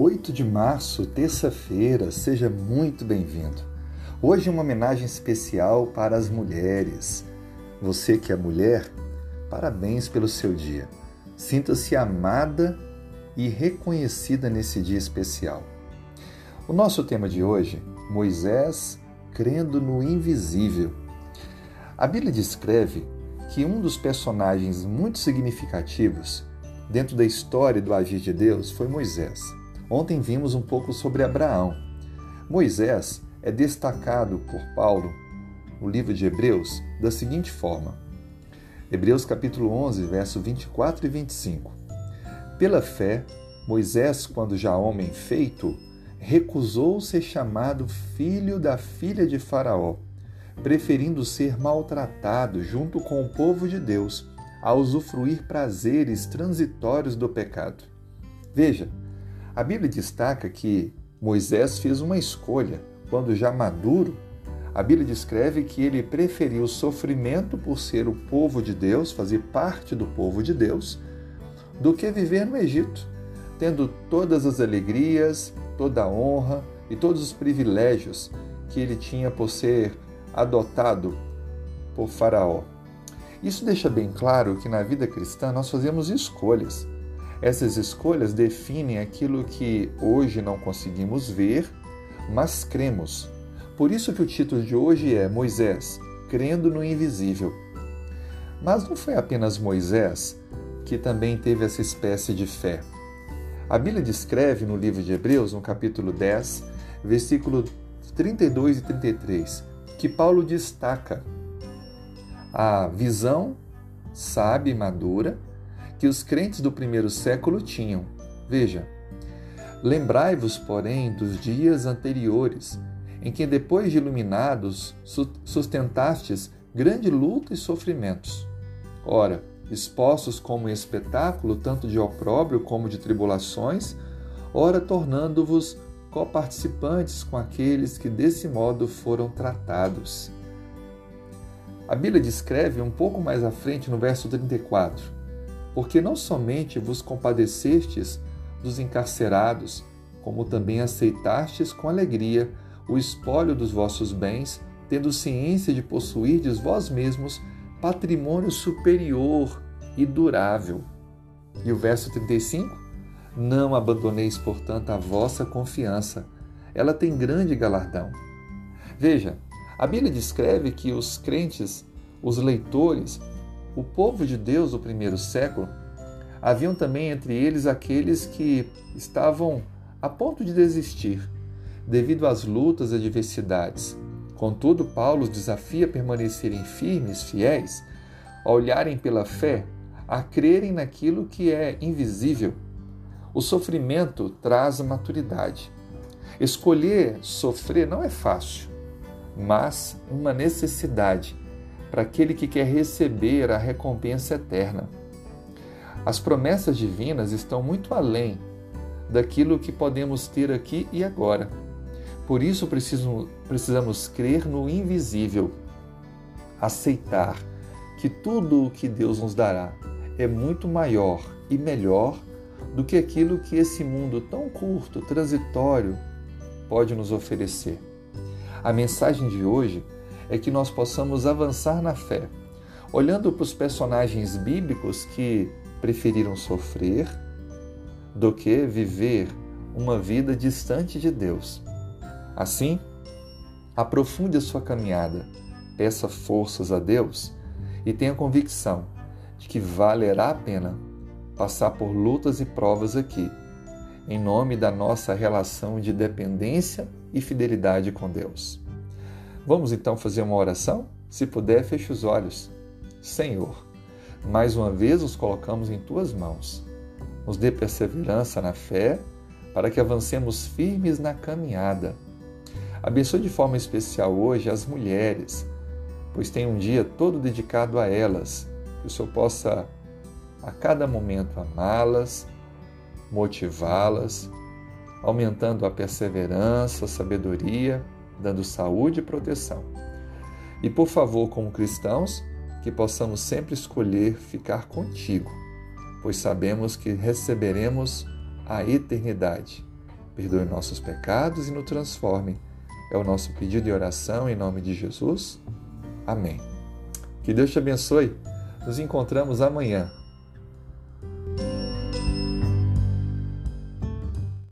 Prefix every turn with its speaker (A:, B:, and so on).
A: 8 de março, terça-feira, seja muito bem-vindo. Hoje é uma homenagem especial para as mulheres. Você que é mulher, parabéns pelo seu dia. Sinta-se amada e reconhecida nesse dia especial. O nosso tema de hoje, Moisés crendo no invisível. A Bíblia descreve que um dos personagens muito significativos dentro da história do agir de Deus foi Moisés. Ontem vimos um pouco sobre Abraão. Moisés é destacado por Paulo no livro de Hebreus da seguinte forma: Hebreus capítulo 11, verso 24 e 25. Pela fé, Moisés, quando já homem feito, recusou ser chamado filho da filha de Faraó, preferindo ser maltratado junto com o povo de Deus, a usufruir prazeres transitórios do pecado. Veja, a Bíblia destaca que Moisés fez uma escolha quando já maduro. A Bíblia descreve que ele preferiu o sofrimento por ser o povo de Deus, fazer parte do povo de Deus, do que viver no Egito, tendo todas as alegrias, toda a honra e todos os privilégios que ele tinha por ser adotado por Faraó. Isso deixa bem claro que na vida cristã nós fazemos escolhas. Essas escolhas definem aquilo que hoje não conseguimos ver, mas cremos. Por isso que o título de hoje é Moisés, crendo no invisível. Mas não foi apenas Moisés que também teve essa espécie de fé. A Bíblia descreve no livro de Hebreus, no capítulo 10, versículo 32 e 33, que Paulo destaca a visão sábia e madura que os crentes do primeiro século tinham. Veja, lembrai-vos, porém, dos dias anteriores, em que, depois de iluminados, sustentastes grande luta e sofrimentos. Ora, expostos como espetáculo tanto de opróbrio como de tribulações, ora tornando-vos coparticipantes com aqueles que desse modo foram tratados. A Bíblia descreve um pouco mais à frente, no verso 34, porque não somente vos compadecestes dos encarcerados, como também aceitastes com alegria o espólio dos vossos bens, tendo ciência de possuirdes vós mesmos patrimônio superior e durável. E o verso 35? Não abandoneis, portanto, a vossa confiança. Ela tem grande galardão. Veja, a Bíblia descreve que os crentes, os leitores, o povo de Deus do primeiro século, haviam também entre eles aqueles que estavam a ponto de desistir devido às lutas e adversidades. Contudo, Paulo os desafia a permanecerem firmes, fiéis, a olharem pela fé, a crerem naquilo que é invisível. O sofrimento traz maturidade. Escolher sofrer não é fácil, mas uma necessidade para aquele que quer receber a recompensa eterna. As promessas divinas estão muito além daquilo que podemos ter aqui e agora. Por isso preciso, precisamos crer no invisível, aceitar que tudo o que Deus nos dará é muito maior e melhor do que aquilo que esse mundo tão curto, transitório, pode nos oferecer. A mensagem de hoje é que nós possamos avançar na fé, olhando para os personagens bíblicos que preferiram sofrer do que viver uma vida distante de Deus. Assim, aprofunde a sua caminhada, peça forças a Deus e tenha convicção de que valerá a pena passar por lutas e provas aqui, em nome da nossa relação de dependência e fidelidade com Deus. Vamos então fazer uma oração? Se puder, feche os olhos. Senhor, mais uma vez os colocamos em tuas mãos. Nos dê perseverança na fé, para que avancemos firmes na caminhada. Abençoe de forma especial hoje as mulheres, pois tem um dia todo dedicado a elas. Que o Senhor possa a cada momento amá-las, motivá-las, aumentando a perseverança, a sabedoria dando saúde e proteção. E por favor, como cristãos, que possamos sempre escolher ficar contigo, pois sabemos que receberemos a eternidade. perdoe nossos pecados e nos transforme. É o nosso pedido de oração em nome de Jesus. Amém. Que Deus te abençoe. Nos encontramos amanhã